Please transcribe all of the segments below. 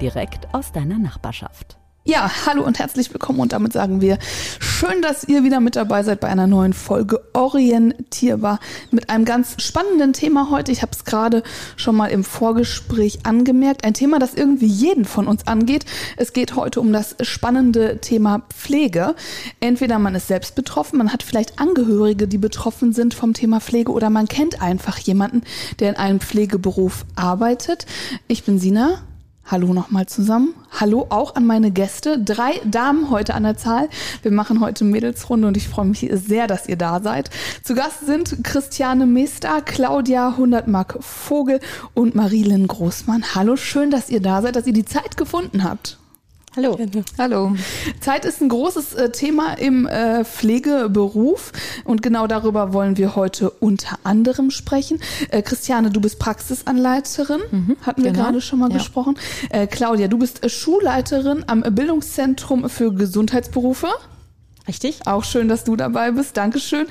Direkt aus deiner Nachbarschaft. Ja, hallo und herzlich willkommen und damit sagen wir, schön, dass ihr wieder mit dabei seid bei einer neuen Folge Orientierbar mit einem ganz spannenden Thema heute. Ich habe es gerade schon mal im Vorgespräch angemerkt. Ein Thema, das irgendwie jeden von uns angeht. Es geht heute um das spannende Thema Pflege. Entweder man ist selbst betroffen, man hat vielleicht Angehörige, die betroffen sind vom Thema Pflege oder man kennt einfach jemanden, der in einem Pflegeberuf arbeitet. Ich bin Sina. Hallo nochmal zusammen. Hallo auch an meine Gäste. Drei Damen heute an der Zahl. Wir machen heute Mädelsrunde und ich freue mich sehr, dass ihr da seid. Zu Gast sind Christiane Meester, Claudia 100 Mark Vogel und Marilyn Großmann. Hallo, schön, dass ihr da seid, dass ihr die Zeit gefunden habt. Hallo. Hallo. Zeit ist ein großes äh, Thema im äh, Pflegeberuf und genau darüber wollen wir heute unter anderem sprechen. Äh, Christiane, du bist Praxisanleiterin, mhm, hatten wir genau. gerade schon mal ja. gesprochen. Claudia, du bist Schulleiterin am Bildungszentrum für Gesundheitsberufe. Richtig. Auch schön, dass du dabei bist. Dankeschön.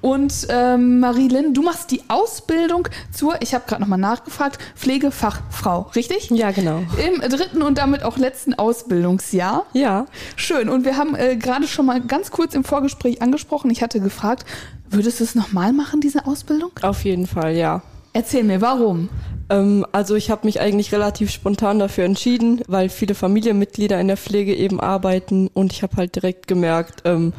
Und ähm, Marilyn, du machst die Ausbildung zur, ich habe gerade nochmal nachgefragt, Pflegefachfrau, richtig? Ja, genau. Im dritten und damit auch letzten Ausbildungsjahr. Ja. Schön. Und wir haben äh, gerade schon mal ganz kurz im Vorgespräch angesprochen, ich hatte gefragt, würdest du es nochmal machen, diese Ausbildung? Auf jeden Fall, ja. Erzähl mir, warum? Ähm, also ich habe mich eigentlich relativ spontan dafür entschieden, weil viele Familienmitglieder in der Pflege eben arbeiten und ich habe halt direkt gemerkt, ähm,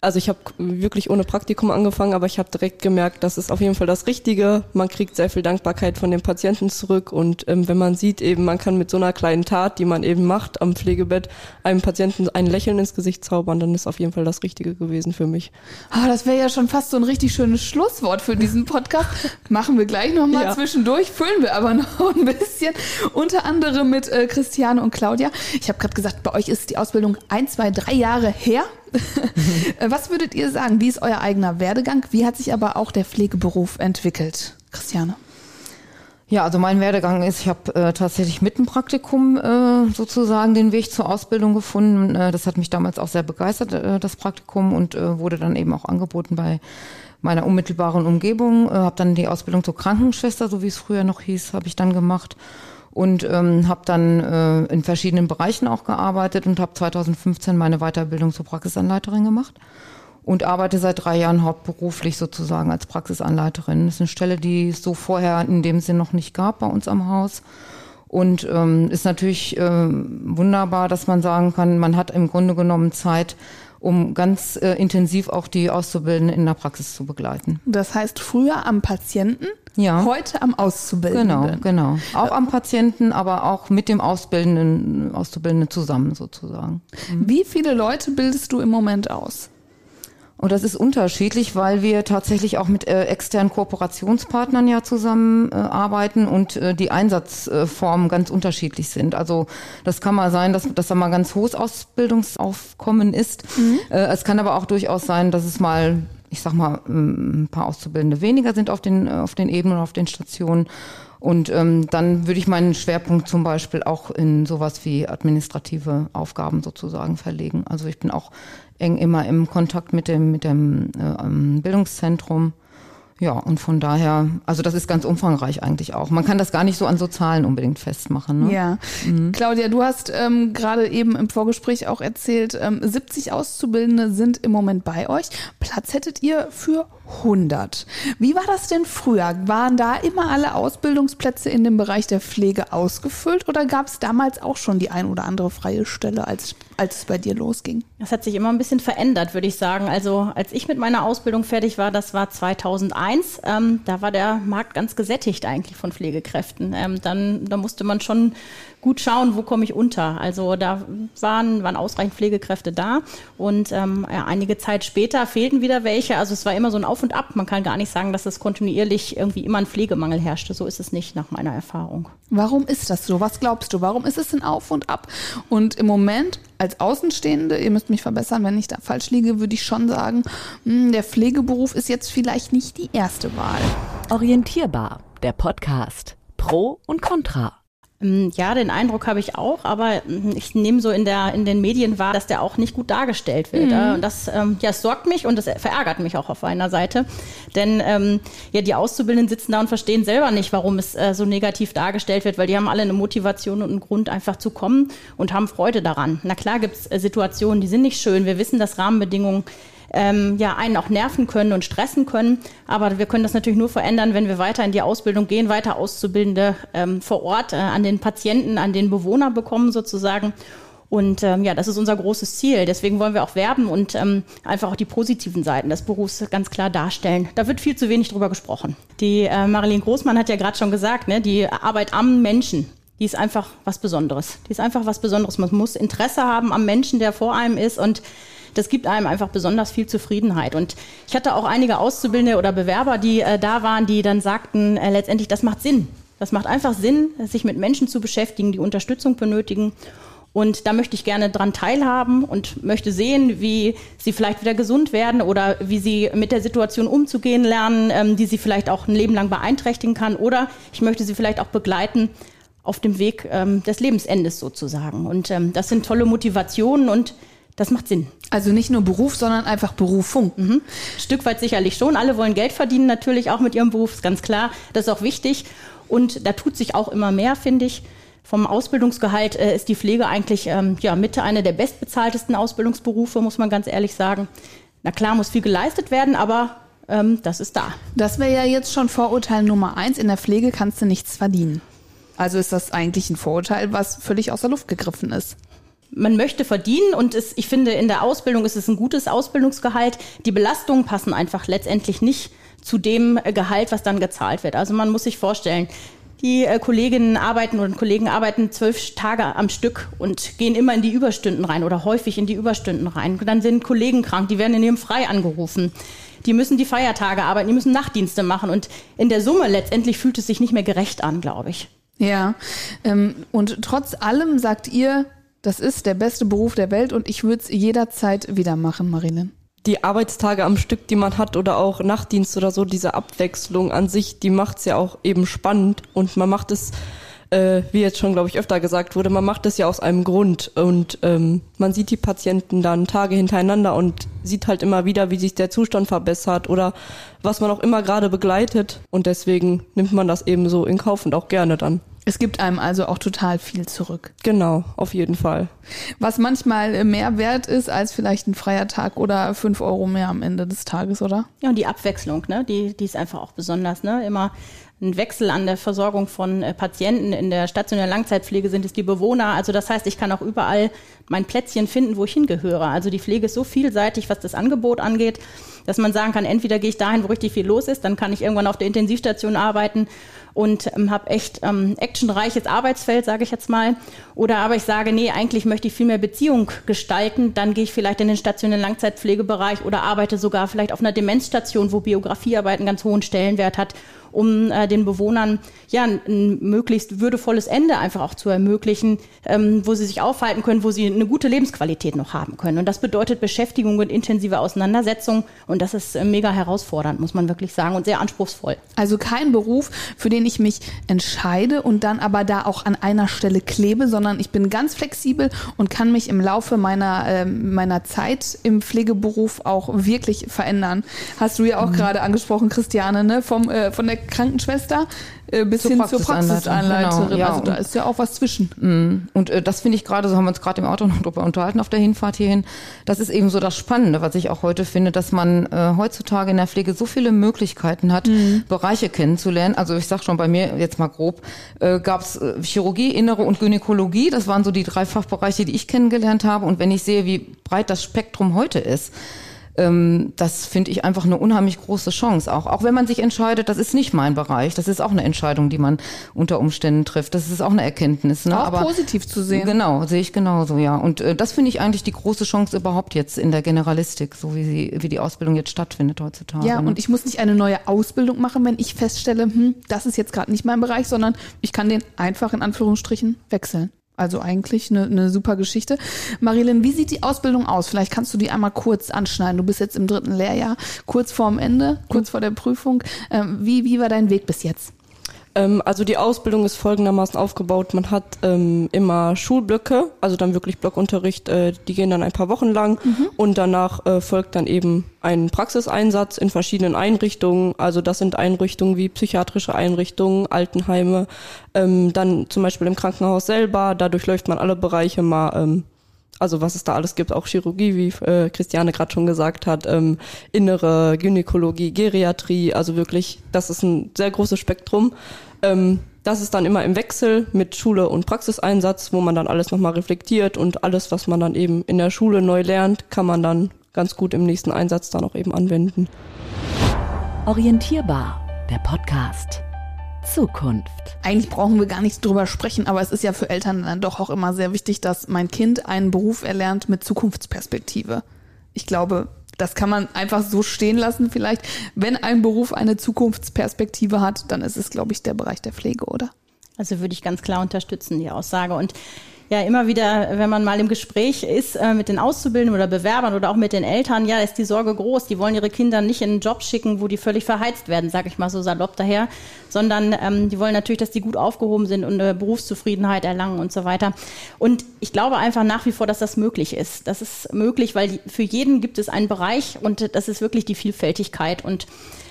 also ich habe wirklich ohne Praktikum angefangen, aber ich habe direkt gemerkt, das ist auf jeden Fall das Richtige. Man kriegt sehr viel Dankbarkeit von den Patienten zurück und ähm, wenn man sieht eben, man kann mit so einer kleinen Tat, die man eben macht am Pflegebett, einem Patienten ein Lächeln ins Gesicht zaubern, dann ist auf jeden Fall das Richtige gewesen für mich. Ah, das wäre ja schon fast so ein richtig schönes Schlusswort für diesen Podcast. Machen wir gleich nochmal ja. zwischendurch, füllen wir aber noch ein bisschen. Unter anderem mit äh, Christiane und Claudia. Ich habe gerade gesagt, bei euch ist die Ausbildung ein, zwei, drei Jahre her. Was würdet ihr sagen? Wie ist euer eigener Werdegang? Wie hat sich aber auch der Pflegeberuf entwickelt? Christiane. Ja, also mein Werdegang ist, ich habe äh, tatsächlich mit dem Praktikum äh, sozusagen den Weg zur Ausbildung gefunden. Äh, das hat mich damals auch sehr begeistert, äh, das Praktikum, und äh, wurde dann eben auch angeboten bei meiner unmittelbaren Umgebung. Äh, habe dann die Ausbildung zur Krankenschwester, so wie es früher noch hieß, habe ich dann gemacht und ähm, habe dann äh, in verschiedenen Bereichen auch gearbeitet und habe 2015 meine Weiterbildung zur Praxisanleiterin gemacht und arbeite seit drei Jahren hauptberuflich sozusagen als Praxisanleiterin. Das ist eine Stelle, die es so vorher in dem Sinn noch nicht gab bei uns am Haus. Und ähm, ist natürlich äh, wunderbar, dass man sagen kann, man hat im Grunde genommen Zeit, um ganz äh, intensiv auch die Auszubildenden in der Praxis zu begleiten. Das heißt, früher am Patienten, ja. heute am Auszubildenden. Genau, genau. Auch am Patienten, aber auch mit dem Ausbildenden, Auszubildenden zusammen sozusagen. Mhm. Wie viele Leute bildest du im Moment aus? Und das ist unterschiedlich, weil wir tatsächlich auch mit äh, externen Kooperationspartnern ja zusammen äh, und äh, die Einsatzformen ganz unterschiedlich sind. Also das kann mal sein, dass, dass da mal ganz hohes Ausbildungsaufkommen ist. Mhm. Äh, es kann aber auch durchaus sein, dass es mal, ich sag mal, ein paar Auszubildende weniger sind auf den, auf den Ebenen und auf den Stationen. Und ähm, dann würde ich meinen Schwerpunkt zum Beispiel auch in sowas wie administrative Aufgaben sozusagen verlegen. Also ich bin auch eng immer im Kontakt mit dem, mit dem äh, Bildungszentrum. Ja, und von daher, also das ist ganz umfangreich eigentlich auch. Man kann das gar nicht so an so Zahlen unbedingt festmachen. Ne? Ja. Mhm. Claudia, du hast ähm, gerade eben im Vorgespräch auch erzählt, ähm, 70 Auszubildende sind im Moment bei euch. Platz hättet ihr für 100. Wie war das denn früher? Waren da immer alle Ausbildungsplätze in dem Bereich der Pflege ausgefüllt oder gab es damals auch schon die ein oder andere freie Stelle, als, als es bei dir losging? Das hat sich immer ein bisschen verändert, würde ich sagen. Also als ich mit meiner Ausbildung fertig war, das war 2001, ähm, da war der Markt ganz gesättigt eigentlich von Pflegekräften. Ähm, dann da musste man schon gut schauen, wo komme ich unter. Also da waren, waren ausreichend Pflegekräfte da und ähm, ja, einige Zeit später fehlten wieder welche. Also es war immer so ein Auf Auf und Ab. Man kann gar nicht sagen, dass es kontinuierlich irgendwie immer ein Pflegemangel herrschte. So ist es nicht nach meiner Erfahrung. Warum ist das so? Was glaubst du? Warum ist es ein Auf und Ab? Und im Moment als Außenstehende, ihr müsst mich verbessern, wenn ich da falsch liege, würde ich schon sagen, hm, der Pflegeberuf ist jetzt vielleicht nicht die erste Wahl. Orientierbar, der Podcast. Pro und Contra. Ähm, ja, den Eindruck habe ich auch, aber hm, ich nehme so in, der, in den Medien wahr, dass der auch nicht gut dargestellt wird. Mhm. Und das, ähm, ja, es sorgt mich und das verärgert mich auch auf einer Seite. Denn ähm, ja, die Auszubildenden sitzen da und verstehen selber nicht, warum es äh, so negativ dargestellt wird, weil die haben alle eine Motivation und einen Grund, einfach zu kommen und haben Freude daran. Na klar gibt es äh, Situationen, die sind nicht schön. Wir wissen, dass Rahmenbedingungen ähm, ja, einen auch nerven können und stressen können. Aber wir können das natürlich nur verändern, wenn wir weiter in die Ausbildung gehen, weiter Auszubildende ähm, vor Ort äh, an den Patienten, an den Bewohner bekommen sozusagen. Und ähm, ja, das ist unser großes Ziel. Deswegen wollen wir auch werben und ähm, einfach auch die positiven Seiten des Berufs ganz klar darstellen. Da wird viel zu wenig drüber gesprochen. Die äh, Marilyn Großmann hat ja gerade schon gesagt, ne, die Arbeit am Menschen, die ist einfach was Besonderes. Die ist einfach was Besonderes. Man muss Interesse haben am Menschen, der vor einem ist und das gibt einem einfach besonders viel Zufriedenheit. Und ich hatte auch einige Auszubildende oder Bewerber, die äh, da waren, die dann sagten, äh, letztendlich, das macht Sinn. Das macht einfach Sinn, sich mit Menschen zu beschäftigen, die Unterstützung benötigen. Und da möchte ich gerne dran teilhaben und möchte sehen, wie sie vielleicht wieder gesund werden oder wie sie mit der Situation umzugehen lernen, ähm, die sie vielleicht auch ein Leben lang beeinträchtigen kann. Oder ich möchte sie vielleicht auch begleiten auf dem Weg ähm, des Lebensendes sozusagen. Und ähm, das sind tolle Motivationen und das macht Sinn. Also nicht nur Beruf, sondern einfach Berufung. Mhm. Stück weit sicherlich schon. Alle wollen Geld verdienen, natürlich auch mit ihrem Beruf, ist ganz klar. Das ist auch wichtig. Und da tut sich auch immer mehr, finde ich. Vom Ausbildungsgehalt äh, ist die Pflege eigentlich ähm, ja, Mitte einer der bestbezahltesten Ausbildungsberufe, muss man ganz ehrlich sagen. Na klar, muss viel geleistet werden, aber ähm, das ist da. Das wäre ja jetzt schon Vorurteil Nummer eins. In der Pflege kannst du nichts verdienen. Also ist das eigentlich ein Vorurteil, was völlig aus der Luft gegriffen ist man möchte verdienen und es, ich finde, in der Ausbildung ist es ein gutes Ausbildungsgehalt. Die Belastungen passen einfach letztendlich nicht zu dem Gehalt, was dann gezahlt wird. Also man muss sich vorstellen, die äh, Kolleginnen arbeiten oder Kollegen arbeiten zwölf Tage am Stück und gehen immer in die Überstunden rein oder häufig in die Überstunden rein. dann sind Kollegen krank, die werden in ihrem Frei angerufen. Die müssen die Feiertage arbeiten, die müssen Nachtdienste machen und in der Summe letztendlich fühlt es sich nicht mehr gerecht an, glaube ich. Ja, ähm, und trotz allem sagt ihr, das ist der beste Beruf der Welt und ich würde es jederzeit wieder machen, Marilyn. Die Arbeitstage am Stück, die man hat oder auch Nachtdienst oder so, diese Abwechslung an sich, die macht es ja auch eben spannend und man macht es, äh, wie jetzt schon, glaube ich, öfter gesagt wurde, man macht es ja aus einem Grund und ähm, man sieht die Patienten dann Tage hintereinander und sieht halt immer wieder, wie sich der Zustand verbessert oder was man auch immer gerade begleitet und deswegen nimmt man das eben so in Kauf und auch gerne dann. Es gibt einem also auch total viel zurück. Genau, auf jeden Fall. Was manchmal mehr wert ist als vielleicht ein freier Tag oder fünf Euro mehr am Ende des Tages, oder? Ja, und die Abwechslung, ne? die, die ist einfach auch besonders. Ne? Immer ein Wechsel an der Versorgung von äh, Patienten. In der stationären Langzeitpflege sind es die Bewohner. Also das heißt, ich kann auch überall mein Plätzchen finden, wo ich hingehöre. Also die Pflege ist so vielseitig, was das Angebot angeht, dass man sagen kann, entweder gehe ich dahin, wo richtig viel los ist, dann kann ich irgendwann auf der Intensivstation arbeiten und ähm, habe echt ähm, actionreiches Arbeitsfeld, sage ich jetzt mal. Oder aber ich sage, nee, eigentlich möchte ich viel mehr Beziehung gestalten, dann gehe ich vielleicht in den stationären Langzeitpflegebereich oder arbeite sogar vielleicht auf einer Demenzstation, wo Biografiearbeit einen ganz hohen Stellenwert hat um äh, den Bewohnern ja ein, möglichst würdevolles Ende einfach auch zu ermöglichen, ähm, wo sie sich aufhalten können, wo sie eine gute Lebensqualität noch haben können. Und das bedeutet Beschäftigung und intensive Auseinandersetzung. Und das ist äh, mega herausfordernd, muss man wirklich sagen, und sehr anspruchsvoll. Also kein Beruf, für den ich mich entscheide und dann aber da auch an einer Stelle klebe, sondern ich bin ganz flexibel und kann mich im Laufe meiner, äh, meiner Zeit im Pflegeberuf auch wirklich verändern. Hast du ja auch mhm. gerade angesprochen, Christiane, ne? Vom, äh, von der Krankenschwester bis zur hin zur Praxisanleiterin. Genau, ja, also da ist ja auch was zwischen. Mm. Und äh, das finde ich gerade, so haben wir uns gerade im Auto noch drüber unterhalten auf der Hinfahrt hierhin, das ist eben so das Spannende, was ich auch heute finde, dass man äh, heutzutage in der Pflege so viele Möglichkeiten hat, mhm. Bereiche kennenzulernen. Also ich sag schon, bei mir jetzt mal grob, äh, gab es äh, Chirurgie, Innere und Gynäkologie. Das waren so die drei Fachbereiche, die ich kennengelernt habe. Und wenn ich sehe, wie breit das Spektrum heute ist, ähm, das finde ich einfach eine unheimlich große Chance. Auch, auch wenn man sich entscheidet, das ist nicht mein Bereich, das ist auch eine Entscheidung, die man unter Umständen trifft. Das ist auch eine Erkenntnis. Ne? Auch Aber positiv zu sehen. Genau, sehe ich genauso, ja. Und äh, das finde ich eigentlich die große Chance überhaupt jetzt in der Generalistik, so wie sie, wie die Ausbildung jetzt stattfindet heutzutage. Ja, ne? und ich muss nicht eine neue Ausbildung machen, wenn ich feststelle, hm, das ist jetzt gerade nicht mein Bereich, sondern ich kann den einfach in Anführungsstrichen wechseln. Also eigentlich eine, eine super Geschichte. Marilyn, wie sieht die Ausbildung aus? Vielleicht kannst du die einmal kurz anschneiden. Du bist jetzt im dritten Lehrjahr, kurz vorm Ende, kurz vor der Prüfung. Ähm, wie, wie war dein Weg bis jetzt? Ähm, also die Ausbildung ist folgendermaßen aufgebaut. Man hat ähm, immer Schulblöcke, also dann wirklich Blockunterricht, äh, die gehen dann ein paar Wochen lang und danach äh, folgt dann eben ein Praxiseinsatz in verschiedenen Einrichtungen. Also das sind Einrichtungen wie psychiatrische Einrichtungen, Altenheime, ähm, dann zum Beispiel im Krankenhaus selber. Da durchläuft man alle Bereiche mal. Ähm, also was es da alles gibt, auch Chirurgie, wie äh, Christiane gerade schon gesagt hat, ähm, innere Gynäkologie, Geriatrie, also wirklich, das ist ein sehr großes Spektrum. Ähm, das ist dann immer im Wechsel mit Schule und Praxiseinsatz, wo man dann alles nochmal reflektiert und alles, was man dann eben in der Schule neu lernt, kann man dann ganz gut im nächsten Einsatz dann auch eben anwenden. Orientierbar, der Podcast. Zukunft. Eigentlich brauchen wir gar nicht drüber sprechen, aber es ist ja für Eltern dann doch auch immer sehr wichtig, dass mein Kind einen Beruf erlernt mit Zukunftsperspektive. Ich glaube, das kann man einfach so stehen lassen vielleicht. Wenn ein Beruf eine Zukunftsperspektive hat, dann ist es, glaube ich, der Bereich der Pflege, oder? Also würde ich ganz klar unterstützen, die Aussage. Und ja, immer wieder, wenn man mal im Gespräch ist äh, mit den Auszubildenden oder Bewerbern oder auch mit den Eltern, ja, ist die Sorge groß. Die wollen ihre Kinder nicht in einen Job schicken, wo die völlig verheizt werden, sage ich mal so salopp daher, sondern ähm, die wollen natürlich, dass die gut aufgehoben sind und eine Berufszufriedenheit erlangen und so weiter. Und ich glaube einfach nach wie vor, dass das möglich ist. Das ist möglich, weil für jeden gibt es einen Bereich und das ist wirklich die Vielfältigkeit und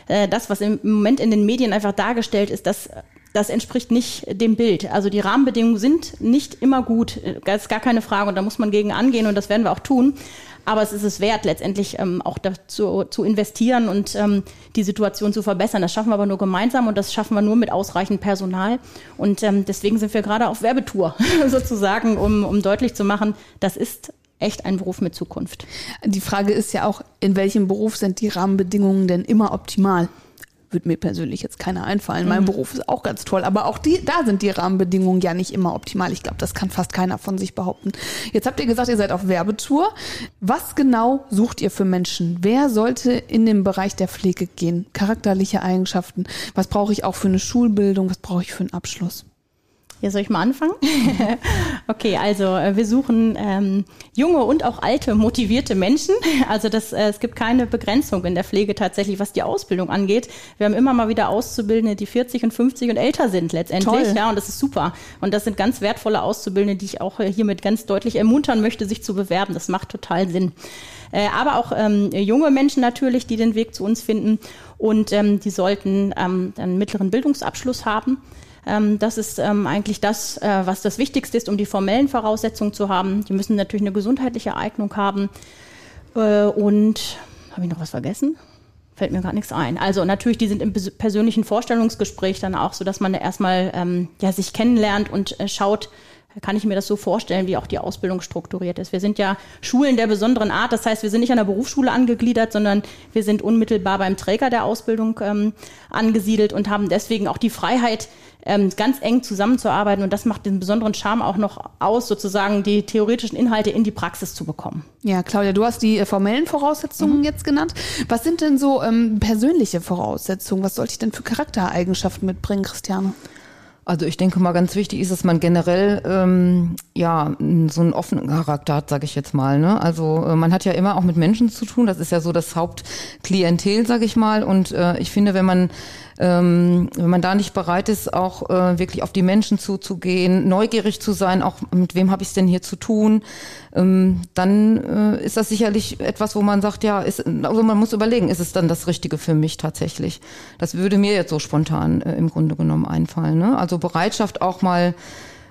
äh, das, was im Moment in den Medien einfach dargestellt ist, das das entspricht nicht dem Bild. Also die Rahmenbedingungen sind nicht immer gut, das ist gar keine Frage und da muss man gegen angehen und das werden wir auch tun. Aber es ist es wert, letztendlich ähm, auch dazu zu investieren und ähm, die Situation zu verbessern. Das schaffen wir aber nur gemeinsam und das schaffen wir nur mit ausreichend Personal. Und ähm, deswegen sind wir gerade auf Werbetour sozusagen, um, um deutlich zu machen, das ist echt ein Beruf mit Zukunft. Die Frage ist ja auch, in welchem Beruf sind die Rahmenbedingungen denn immer optimal? Würde mir persönlich jetzt keiner einfallen. Mhm. Mein Beruf ist auch ganz toll, aber auch die, da sind die Rahmenbedingungen ja nicht immer optimal. Ich glaube, das kann fast keiner von sich behaupten. Jetzt habt ihr gesagt, ihr seid auf Werbetour. Was genau sucht ihr für Menschen? Wer sollte in den Bereich der Pflege gehen? Charakterliche Eigenschaften. Was brauche ich auch für eine Schulbildung? Was brauche ich für einen Abschluss? Ja, soll ich mal anfangen? okay, also äh, wir suchen ähm, junge und auch alte, motivierte Menschen. Also das, äh, es gibt keine Begrenzung in der Pflege tatsächlich, was die Ausbildung angeht. Wir haben immer mal wieder Auszubildende, die 40 und 50 und älter sind letztendlich. Toll. Ja, und das ist super. Und das sind ganz wertvolle Auszubildende, die ich auch äh, hiermit ganz deutlich ermuntern möchte, sich zu bewerben. Das macht total Sinn. Äh, aber auch ähm, junge Menschen natürlich, die den Weg zu uns finden. Und ähm, die sollten ähm, einen mittleren Bildungsabschluss haben. Ähm, das ist ähm, eigentlich das, äh, was das Wichtigste ist, um die formellen Voraussetzungen zu haben. Die müssen natürlich eine gesundheitliche Eignung haben. Äh, und habe ich noch was vergessen? Fällt mir gar nichts ein. Also natürlich, die sind im pers- persönlichen Vorstellungsgespräch dann auch so, dass man erstmal ähm, ja, sich kennenlernt und äh, schaut, kann ich mir das so vorstellen, wie auch die Ausbildung strukturiert ist. Wir sind ja Schulen der besonderen Art, das heißt, wir sind nicht an der Berufsschule angegliedert, sondern wir sind unmittelbar beim Träger der Ausbildung ähm, angesiedelt und haben deswegen auch die Freiheit, ähm, ganz eng zusammenzuarbeiten. Und das macht den besonderen Charme auch noch aus, sozusagen die theoretischen Inhalte in die Praxis zu bekommen. Ja, Claudia, du hast die äh, formellen Voraussetzungen jetzt genannt. Was sind denn so ähm, persönliche Voraussetzungen? Was sollte ich denn für Charaktereigenschaften mitbringen, Christiane? Also ich denke mal, ganz wichtig ist, dass man generell ähm, ja so einen offenen Charakter hat, sage ich jetzt mal. Ne? Also äh, man hat ja immer auch mit Menschen zu tun. Das ist ja so das Hauptklientel, sage ich mal. Und äh, ich finde, wenn man ähm, wenn man da nicht bereit ist, auch äh, wirklich auf die Menschen zuzugehen, neugierig zu sein, auch mit wem habe ich es denn hier zu tun, ähm, dann äh, ist das sicherlich etwas, wo man sagt, ja, ist, also man muss überlegen, ist es dann das Richtige für mich tatsächlich? Das würde mir jetzt so spontan äh, im Grunde genommen einfallen. Ne? Also Bereitschaft auch mal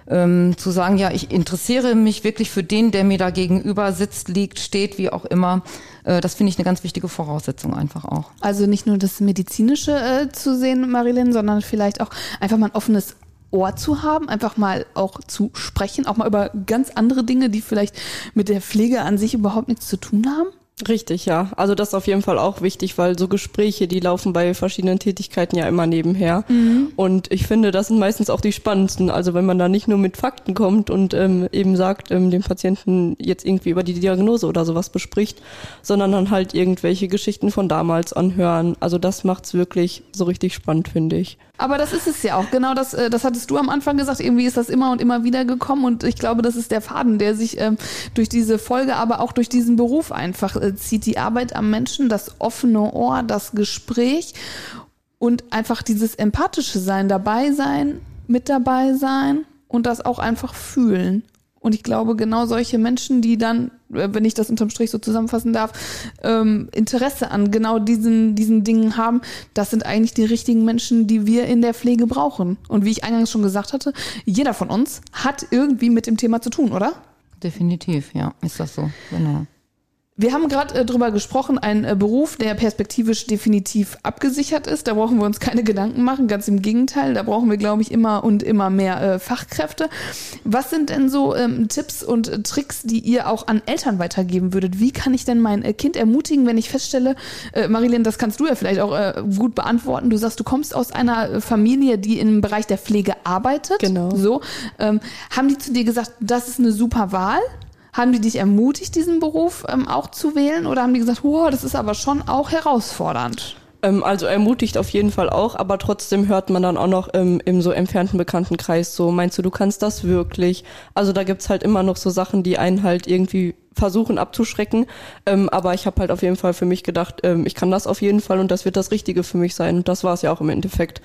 ähm, zu sagen, ja, ich interessiere mich wirklich für den, der mir da gegenüber sitzt, liegt, steht, wie auch immer. Äh, das finde ich eine ganz wichtige Voraussetzung einfach auch. Also nicht nur das Medizinische äh, zu sehen, Marilyn, sondern vielleicht auch einfach mal ein offenes Ohr zu haben, einfach mal auch zu sprechen, auch mal über ganz andere Dinge, die vielleicht mit der Pflege an sich überhaupt nichts zu tun haben. Richtig, ja. Also das ist auf jeden Fall auch wichtig, weil so Gespräche, die laufen bei verschiedenen Tätigkeiten ja immer nebenher. Mhm. Und ich finde, das sind meistens auch die spannendsten. Also wenn man da nicht nur mit Fakten kommt und ähm, eben sagt, ähm, dem Patienten jetzt irgendwie über die Diagnose oder sowas bespricht, sondern dann halt irgendwelche Geschichten von damals anhören. Also das macht's wirklich so richtig spannend, finde ich. Aber das ist es ja auch. Genau das, äh, das hattest du am Anfang gesagt. Irgendwie ist das immer und immer wieder gekommen. Und ich glaube, das ist der Faden, der sich ähm, durch diese Folge, aber auch durch diesen Beruf einfach äh, zieht. Die Arbeit am Menschen, das offene Ohr, das Gespräch und einfach dieses empathische Sein, dabei sein, mit dabei sein und das auch einfach fühlen. Und ich glaube, genau solche Menschen, die dann, äh, wenn ich das unterm Strich so zusammenfassen darf, ähm, Interesse an genau diesen, diesen Dingen haben, das sind eigentlich die richtigen Menschen, die wir in der Pflege brauchen. Und wie ich eingangs schon gesagt hatte, jeder von uns hat irgendwie mit dem Thema zu tun, oder? Definitiv, ja, ist das so, genau. Wir haben gerade äh, drüber gesprochen, ein äh, Beruf, der perspektivisch definitiv abgesichert ist. Da brauchen wir uns keine Gedanken machen, ganz im Gegenteil. Da brauchen wir, glaube ich, immer und immer mehr äh, Fachkräfte. Was sind denn so ähm, Tipps und Tricks, die ihr auch an Eltern weitergeben würdet? Wie kann ich denn mein äh, Kind ermutigen, wenn ich feststelle, äh, Marilyn, das kannst du ja vielleicht auch äh, gut beantworten. Du sagst, du kommst aus einer äh, Familie, die im Bereich der Pflege arbeitet. Genau. So, ähm, haben die zu dir gesagt, das ist eine super Wahl? Haben die dich ermutigt, diesen Beruf ähm, auch zu wählen? Oder haben die gesagt, wow, das ist aber schon auch herausfordernd? Ähm, also ermutigt auf jeden Fall auch, aber trotzdem hört man dann auch noch im, im so entfernten Bekanntenkreis so, meinst du, du kannst das wirklich? Also da gibt's halt immer noch so Sachen, die einen halt irgendwie versuchen abzuschrecken. Ähm, aber ich habe halt auf jeden Fall für mich gedacht, ähm, ich kann das auf jeden Fall und das wird das Richtige für mich sein. Und das war es ja auch im Endeffekt.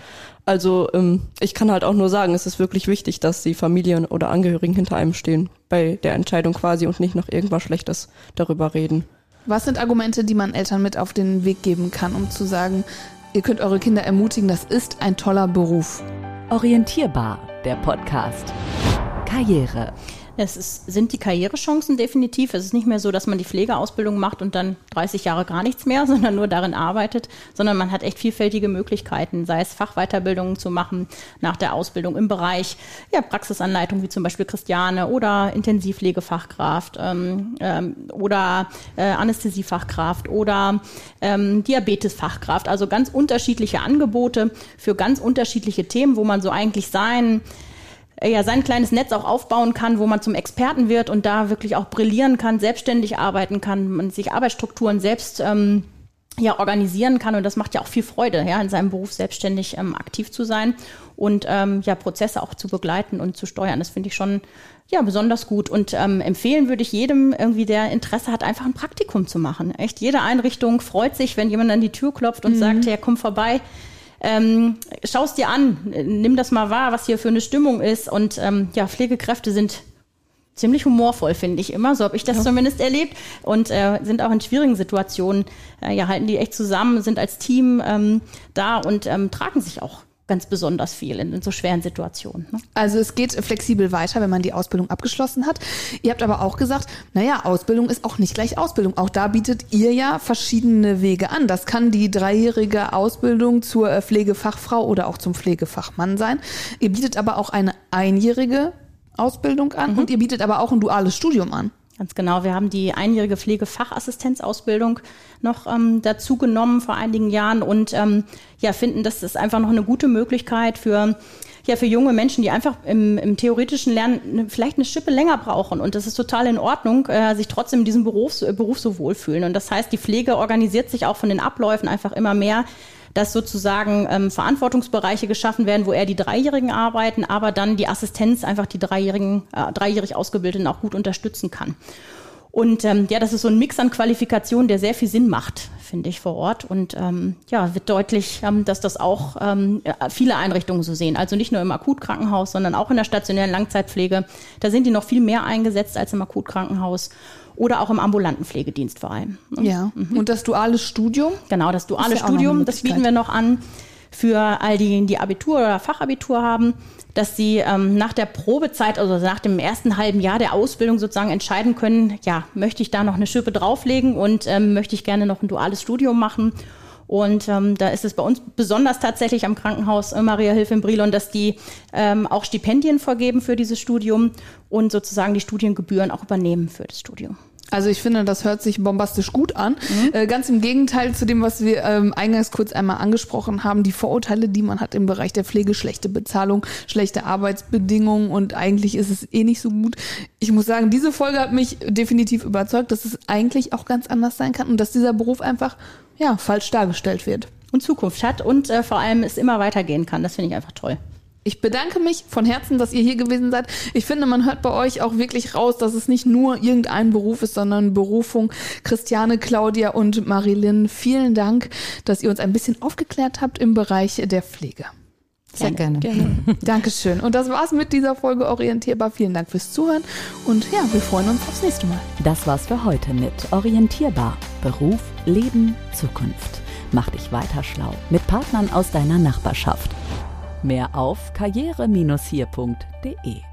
Also ähm, ich kann halt auch nur sagen, es ist wirklich wichtig, dass die Familien oder Angehörigen hinter einem stehen bei der Entscheidung quasi und nicht noch irgendwas Schlechtes darüber reden. Was sind Argumente, die man Eltern mit auf den Weg geben kann, um zu sagen, ihr könnt eure Kinder ermutigen, das ist ein toller Beruf? Orientierbar, der Podcast. Karriere. Es ist, sind die Karrierechancen definitiv. Es ist nicht mehr so, dass man die Pflegeausbildung macht und dann 30 Jahre gar nichts mehr, sondern nur darin arbeitet, sondern man hat echt vielfältige Möglichkeiten, sei es Fachweiterbildungen zu machen nach der Ausbildung im Bereich ja, Praxisanleitung, wie zum Beispiel Christiane oder Intensivpflegefachkraft ähm, ähm, oder äh, Anästhesiefachkraft oder ähm, Diabetesfachkraft. Also ganz unterschiedliche Angebote für ganz unterschiedliche Themen, wo man so eigentlich sein ja sein kleines Netz auch aufbauen kann, wo man zum Experten wird und da wirklich auch brillieren kann, selbstständig arbeiten kann, man sich Arbeitsstrukturen selbst ähm, ja organisieren kann und das macht ja auch viel Freude, ja in seinem Beruf selbstständig ähm, aktiv zu sein und ähm, ja Prozesse auch zu begleiten und zu steuern. Das finde ich schon ja besonders gut und ähm, empfehlen würde ich jedem irgendwie, der Interesse hat, einfach ein Praktikum zu machen. Echt jede Einrichtung freut sich, wenn jemand an die Tür klopft und mhm. sagt, ja komm vorbei ähm, schau es dir an, nimm das mal wahr, was hier für eine Stimmung ist. Und ähm, ja, Pflegekräfte sind ziemlich humorvoll, finde ich immer. So habe ich das ja. zumindest erlebt. Und äh, sind auch in schwierigen Situationen, äh, ja, halten die echt zusammen, sind als Team ähm, da und ähm, tragen sich auch ganz besonders viel in, in so schweren Situationen. Ne? Also es geht flexibel weiter, wenn man die Ausbildung abgeschlossen hat. Ihr habt aber auch gesagt, naja, Ausbildung ist auch nicht gleich Ausbildung. Auch da bietet ihr ja verschiedene Wege an. Das kann die dreijährige Ausbildung zur äh, Pflegefachfrau oder auch zum Pflegefachmann sein. Ihr bietet aber auch eine einjährige Ausbildung an mhm. und ihr bietet aber auch ein duales Studium an. Ganz genau. Wir haben die einjährige Pflegefachassistenzausbildung noch ähm, dazu genommen vor einigen Jahren und ähm, ja, finden, das ist einfach noch eine gute Möglichkeit für ja, für junge Menschen, die einfach im, im theoretischen Lernen vielleicht eine Schippe länger brauchen. Und das ist total in Ordnung, äh, sich trotzdem in diesem Beruf, Beruf so wohlfühlen. Und das heißt, die Pflege organisiert sich auch von den Abläufen einfach immer mehr dass sozusagen ähm, Verantwortungsbereiche geschaffen werden, wo eher die Dreijährigen arbeiten, aber dann die Assistenz einfach die Dreijährigen, äh, dreijährig Ausgebildeten auch gut unterstützen kann. Und ähm, ja, das ist so ein Mix an Qualifikationen, der sehr viel Sinn macht, finde ich, vor Ort. Und ähm, ja, wird deutlich, ähm, dass das auch ähm, viele Einrichtungen so sehen. Also nicht nur im Akutkrankenhaus, sondern auch in der stationären Langzeitpflege. Da sind die noch viel mehr eingesetzt als im Akutkrankenhaus oder auch im ambulanten Pflegedienst vor allem. Ja, mhm. und das duale Studium? Genau, das duale ja Studium, das bieten wir noch an für all diejenigen, die Abitur oder Fachabitur haben, dass sie ähm, nach der Probezeit, also nach dem ersten halben Jahr der Ausbildung sozusagen entscheiden können, ja, möchte ich da noch eine Schippe drauflegen und ähm, möchte ich gerne noch ein duales Studium machen. Und ähm, da ist es bei uns besonders tatsächlich am Krankenhaus äh, Maria Hilfe in Brilon, dass die ähm, auch Stipendien vergeben für dieses Studium und sozusagen die Studiengebühren auch übernehmen für das Studium. Also ich finde, das hört sich bombastisch gut an. Mhm. Äh, ganz im Gegenteil zu dem, was wir ähm, eingangs kurz einmal angesprochen haben, die Vorurteile, die man hat im Bereich der Pflege, schlechte Bezahlung, schlechte Arbeitsbedingungen und eigentlich ist es eh nicht so gut. Ich muss sagen, diese Folge hat mich definitiv überzeugt, dass es eigentlich auch ganz anders sein kann und dass dieser Beruf einfach ja falsch dargestellt wird. Und Zukunft hat und äh, vor allem es immer weitergehen kann. Das finde ich einfach toll. Ich bedanke mich von Herzen, dass ihr hier gewesen seid. Ich finde, man hört bei euch auch wirklich raus, dass es nicht nur irgendein Beruf ist, sondern Berufung. Christiane, Claudia und Marilyn, vielen Dank, dass ihr uns ein bisschen aufgeklärt habt im Bereich der Pflege. Sehr gerne. gerne. Dankeschön. Und das war's mit dieser Folge Orientierbar. Vielen Dank fürs Zuhören und ja, wir freuen uns aufs nächste Mal. Das war's für heute mit Orientierbar. Beruf, Leben, Zukunft. Mach dich weiter schlau mit Partnern aus deiner Nachbarschaft. Mehr auf karriere-hier.de